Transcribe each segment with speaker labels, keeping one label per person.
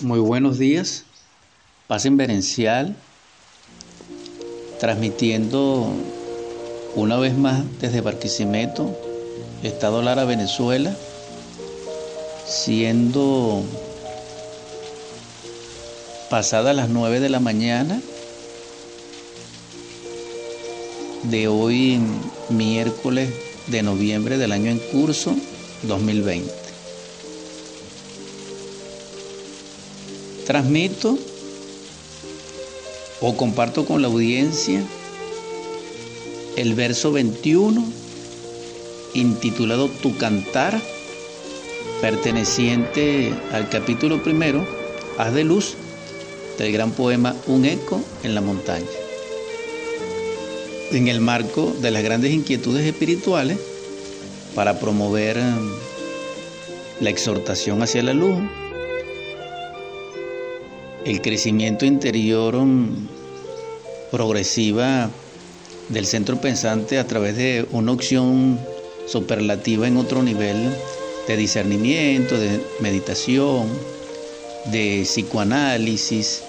Speaker 1: Muy buenos días, paz en Berencial, transmitiendo una vez más desde Barquisimeto, Estado Lara, Venezuela, siendo pasadas las 9 de la mañana de hoy, miércoles de noviembre del año en curso 2020. Transmito o comparto con la audiencia el verso 21 intitulado Tu cantar, perteneciente al capítulo primero, Haz de luz, del gran poema Un eco en la montaña. En el marco de las grandes inquietudes espirituales, para promover um, la exhortación hacia la luz, el crecimiento interior um, progresiva del centro pensante a través de una opción superlativa en otro nivel de discernimiento, de meditación, de psicoanálisis,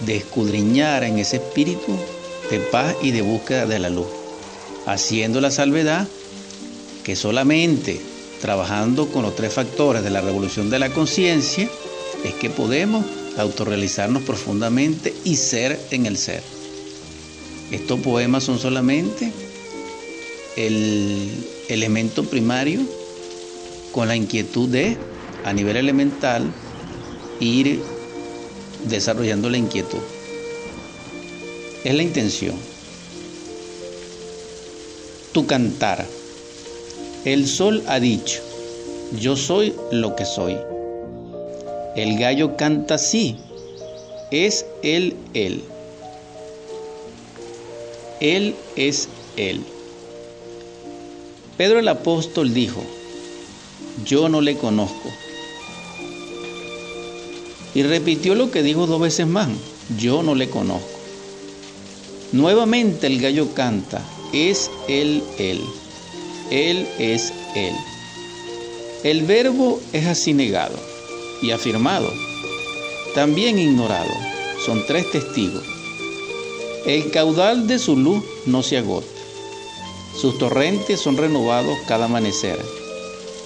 Speaker 1: de escudriñar en ese espíritu de paz y de búsqueda de la luz, haciendo la salvedad que solamente trabajando con los tres factores de la revolución de la conciencia es que podemos autorrealizarnos profundamente y ser en el ser. Estos poemas son solamente el elemento primario con la inquietud de, a nivel elemental, ir desarrollando la inquietud. Es la intención. Tu cantar. El sol ha dicho, yo soy lo que soy. El gallo canta así, es él, él. Él es él. Pedro el apóstol dijo, yo no le conozco. Y repitió lo que dijo dos veces más, yo no le conozco. Nuevamente el gallo canta, es él, él. Él es él. El verbo es así negado y afirmado, también ignorado. Son tres testigos. El caudal de su luz no se agota. Sus torrentes son renovados cada amanecer.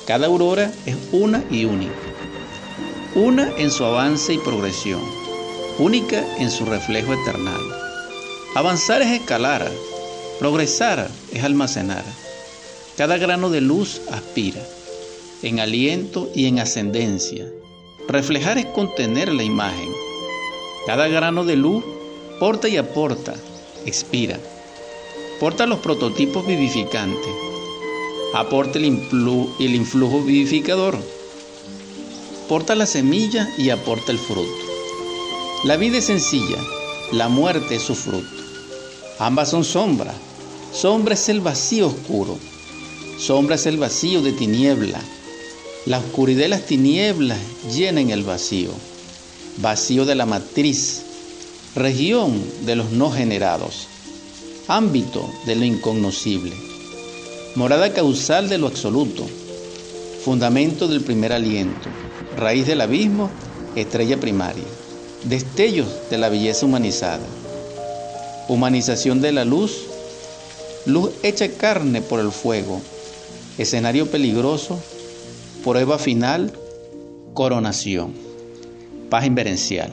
Speaker 1: Cada aurora es una y única. Una en su avance y progresión. Única en su reflejo eternal. Avanzar es escalar. Progresar es almacenar. Cada grano de luz aspira, en aliento y en ascendencia. Reflejar es contener la imagen. Cada grano de luz porta y aporta, expira. Porta los prototipos vivificantes. Aporta el, el influjo vivificador. Porta la semilla y aporta el fruto. La vida es sencilla, la muerte es su fruto. Ambas son sombra. Sombra es el vacío oscuro. Sombra es el vacío de tiniebla. La oscuridad de las tinieblas llenan el vacío. Vacío de la matriz. Región de los no generados. Ámbito de lo incognoscible. Morada causal de lo absoluto. Fundamento del primer aliento. Raíz del abismo. Estrella primaria. Destellos de la belleza humanizada. Humanización de la luz. Luz hecha carne por el fuego Escenario peligroso, prueba final, coronación. Paz inverencial.